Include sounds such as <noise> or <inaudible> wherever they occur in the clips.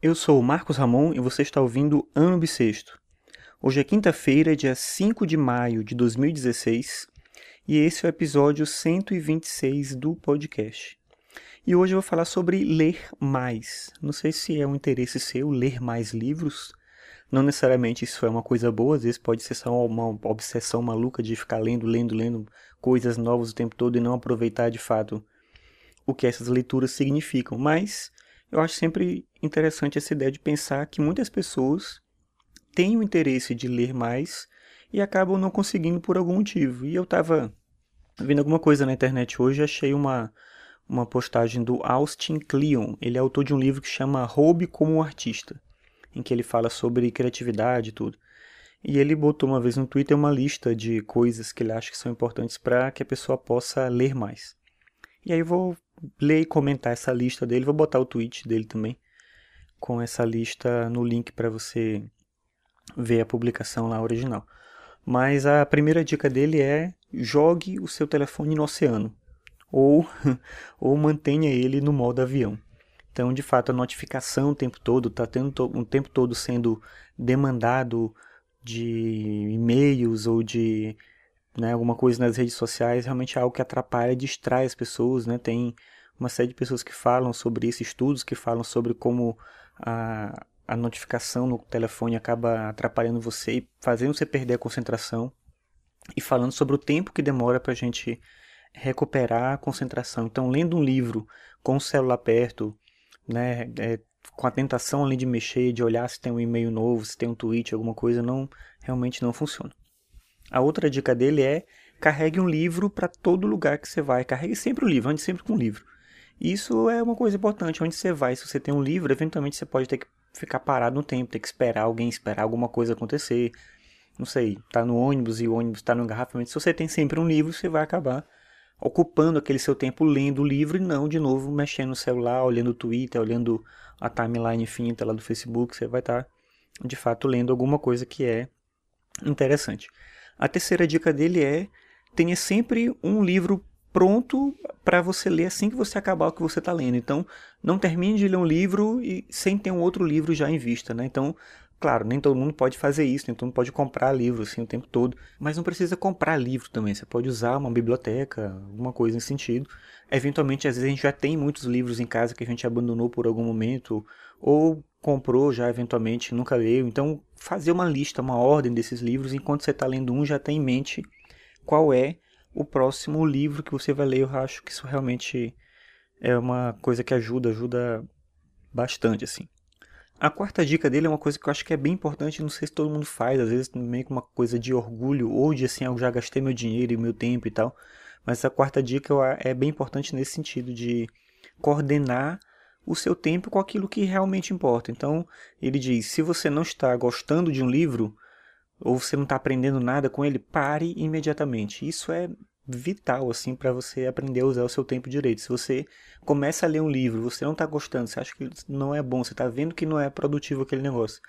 Eu sou o Marcos Ramon e você está ouvindo Ano Bissexto. Hoje é quinta-feira, dia 5 de maio de 2016, e esse é o episódio 126 do podcast. E hoje eu vou falar sobre ler mais. Não sei se é um interesse seu ler mais livros. Não necessariamente isso é uma coisa boa, às vezes pode ser só uma obsessão maluca de ficar lendo, lendo, lendo coisas novas o tempo todo e não aproveitar de fato o que essas leituras significam. Mas eu acho sempre interessante essa ideia de pensar que muitas pessoas têm o interesse de ler mais e acabam não conseguindo por algum motivo. E eu estava vendo alguma coisa na internet hoje, achei uma, uma postagem do Austin Kleon. Ele é autor de um livro que chama Roube como Artista, em que ele fala sobre criatividade e tudo. E ele botou uma vez no Twitter uma lista de coisas que ele acha que são importantes para que a pessoa possa ler mais. E aí eu vou ler e comentar essa lista dele. Vou botar o tweet dele também com essa lista no link para você ver a publicação lá original. Mas a primeira dica dele é jogue o seu telefone no oceano ou, <laughs> ou mantenha ele no modo avião. Então, de fato, a notificação o tempo todo está tendo um tempo todo sendo demandado de e-mails ou de né, alguma coisa nas redes sociais, realmente é algo que atrapalha, distrai as pessoas, né? Tem uma série de pessoas que falam sobre isso, estudos que falam sobre como a, a notificação no telefone acaba atrapalhando você e fazendo você perder a concentração e falando sobre o tempo que demora para a gente recuperar a concentração. Então, lendo um livro com o celular perto, né, é, com a tentação ali de mexer, de olhar se tem um e-mail novo, se tem um tweet, alguma coisa, não realmente não funciona. A outra dica dele é carregue um livro para todo lugar que você vai. Carregue sempre o um livro, ande sempre com um livro. Isso é uma coisa importante. Onde você vai, se você tem um livro, eventualmente você pode ter que ficar parado no tempo, ter que esperar alguém, esperar alguma coisa acontecer. Não sei, tá no ônibus e o ônibus está no engarrafamento. Se você tem sempre um livro, você vai acabar ocupando aquele seu tempo lendo o livro e não de novo mexendo no celular, olhando o Twitter, olhando a timeline infinita lá do Facebook. Você vai estar de fato lendo alguma coisa que é interessante. A terceira dica dele é tenha sempre um livro pronto para você ler assim que você acabar o que você está lendo. Então, não termine de ler um livro e sem ter um outro livro já em vista, né? Então, claro, nem todo mundo pode fazer isso, nem todo mundo pode comprar livro assim o tempo todo, mas não precisa comprar livro também. Você pode usar uma biblioteca, alguma coisa nesse sentido. Eventualmente, às vezes a gente já tem muitos livros em casa que a gente abandonou por algum momento ou comprou já eventualmente, nunca leu. Então, fazer uma lista, uma ordem desses livros, enquanto você está lendo um, já tem em mente qual é o próximo livro que você vai ler. Eu acho que isso realmente é uma coisa que ajuda, ajuda bastante, assim. A quarta dica dele é uma coisa que eu acho que é bem importante, não sei se todo mundo faz, às vezes meio que uma coisa de orgulho, ou de assim, eu já gastei meu dinheiro e meu tempo e tal. Mas a quarta dica é bem importante nesse sentido de coordenar o seu tempo com aquilo que realmente importa. Então, ele diz: se você não está gostando de um livro, ou você não está aprendendo nada com ele, pare imediatamente. Isso é vital assim para você aprender a usar o seu tempo direito. Se você começa a ler um livro, você não está gostando, você acha que não é bom, você está vendo que não é produtivo aquele negócio,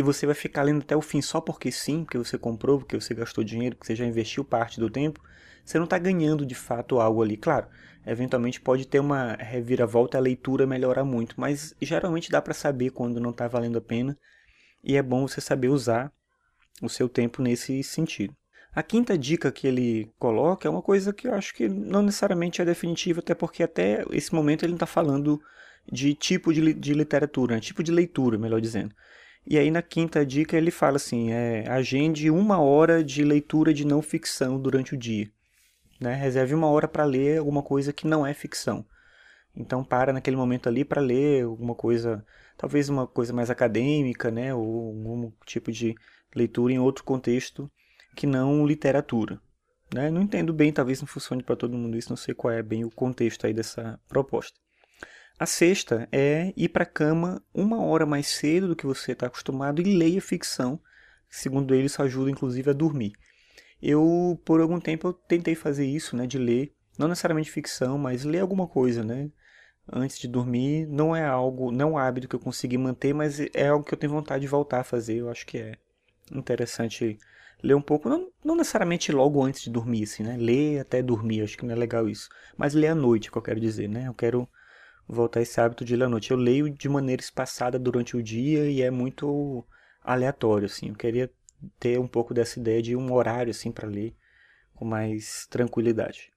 e você vai ficar lendo até o fim só porque sim, porque você comprou, porque você gastou dinheiro, porque você já investiu parte do tempo, você não está ganhando de fato algo ali. Claro, eventualmente pode ter uma reviravolta, a leitura melhora muito, mas geralmente dá para saber quando não está valendo a pena e é bom você saber usar o seu tempo nesse sentido. A quinta dica que ele coloca é uma coisa que eu acho que não necessariamente é definitiva, até porque até esse momento ele não está falando de tipo de, de literatura, né? tipo de leitura, melhor dizendo. E aí na quinta dica ele fala assim, é, agende uma hora de leitura de não ficção durante o dia. Né? Reserve uma hora para ler alguma coisa que não é ficção. Então para naquele momento ali para ler alguma coisa, talvez uma coisa mais acadêmica, né? ou algum tipo de leitura em outro contexto que não literatura. Né? Não entendo bem, talvez não funcione para todo mundo isso, não sei qual é bem o contexto aí dessa proposta. A sexta é ir para a cama uma hora mais cedo do que você está acostumado e leia ficção. Segundo ele, isso ajuda inclusive a dormir. Eu, por algum tempo, eu tentei fazer isso, né, de ler, não necessariamente ficção, mas ler alguma coisa, né, antes de dormir. Não é algo, não é um hábito que eu consegui manter, mas é algo que eu tenho vontade de voltar a fazer. Eu acho que é interessante ler um pouco, não, não necessariamente logo antes de dormir, assim, né, ler até dormir, acho que não é legal isso. Mas ler à noite, que eu quero dizer, né, eu quero voltar esse hábito de ler à noite. Eu leio de maneira espaçada durante o dia e é muito aleatório, assim. Eu queria ter um pouco dessa ideia de um horário, assim, para ler com mais tranquilidade.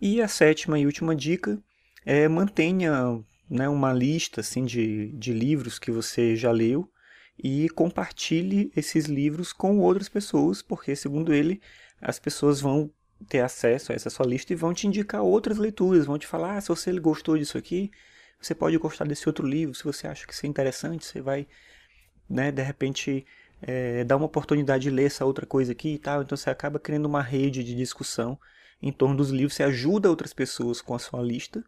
E a sétima e última dica é mantenha né, uma lista assim, de, de livros que você já leu e compartilhe esses livros com outras pessoas, porque, segundo ele, as pessoas vão ter acesso a essa sua lista e vão te indicar outras leituras, vão te falar, ah, se você gostou disso aqui, você pode gostar desse outro livro, se você acha que isso é interessante, você vai, né, de repente, é, dar uma oportunidade de ler essa outra coisa aqui e tal, então você acaba criando uma rede de discussão em torno dos livros, você ajuda outras pessoas com a sua lista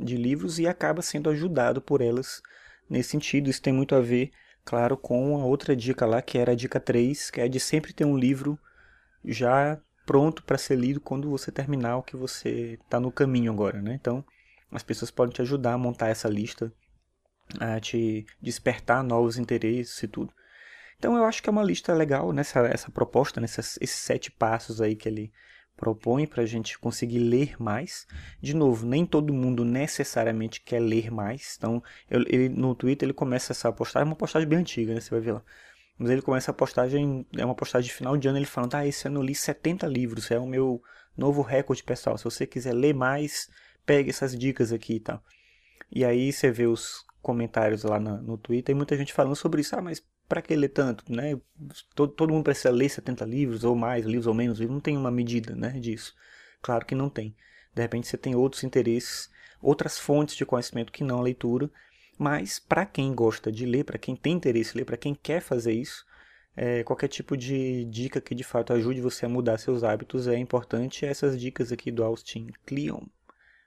de livros e acaba sendo ajudado por elas nesse sentido, isso tem muito a ver, claro, com a outra dica lá, que era a dica 3, que é de sempre ter um livro já pronto para ser lido quando você terminar o que você está no caminho agora, né? Então, as pessoas podem te ajudar a montar essa lista, a te despertar novos interesses e tudo. Então, eu acho que é uma lista legal nessa essa proposta, nesses esses sete passos aí que ele propõe para a gente conseguir ler mais. De novo, nem todo mundo necessariamente quer ler mais. Então, eu, ele, no Twitter ele começa essa postagem, é uma postagem bem antiga, né? Você vai ver lá. Mas ele começa a postagem, é uma postagem de final de ano, ele falando, ah, esse ano eu li 70 livros, é o meu novo recorde pessoal. Se você quiser ler mais, pegue essas dicas aqui e tal. E aí você vê os comentários lá no, no Twitter e muita gente falando sobre isso. Ah, mas para que ler tanto, né? Todo, todo mundo precisa ler 70 livros ou mais, livros ou menos, não tem uma medida, né, disso. Claro que não tem. De repente você tem outros interesses, outras fontes de conhecimento que não a leitura, mas para quem gosta de ler, para quem tem interesse em ler, para quem quer fazer isso, é, qualquer tipo de dica que de fato ajude você a mudar seus hábitos é importante. Essas dicas aqui do Austin Kleon,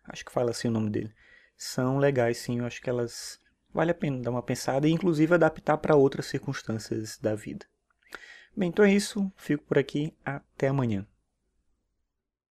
acho que fala assim o nome dele, são legais sim, eu acho que elas vale a pena dar uma pensada e inclusive adaptar para outras circunstâncias da vida. Bem, então é isso, fico por aqui, até amanhã.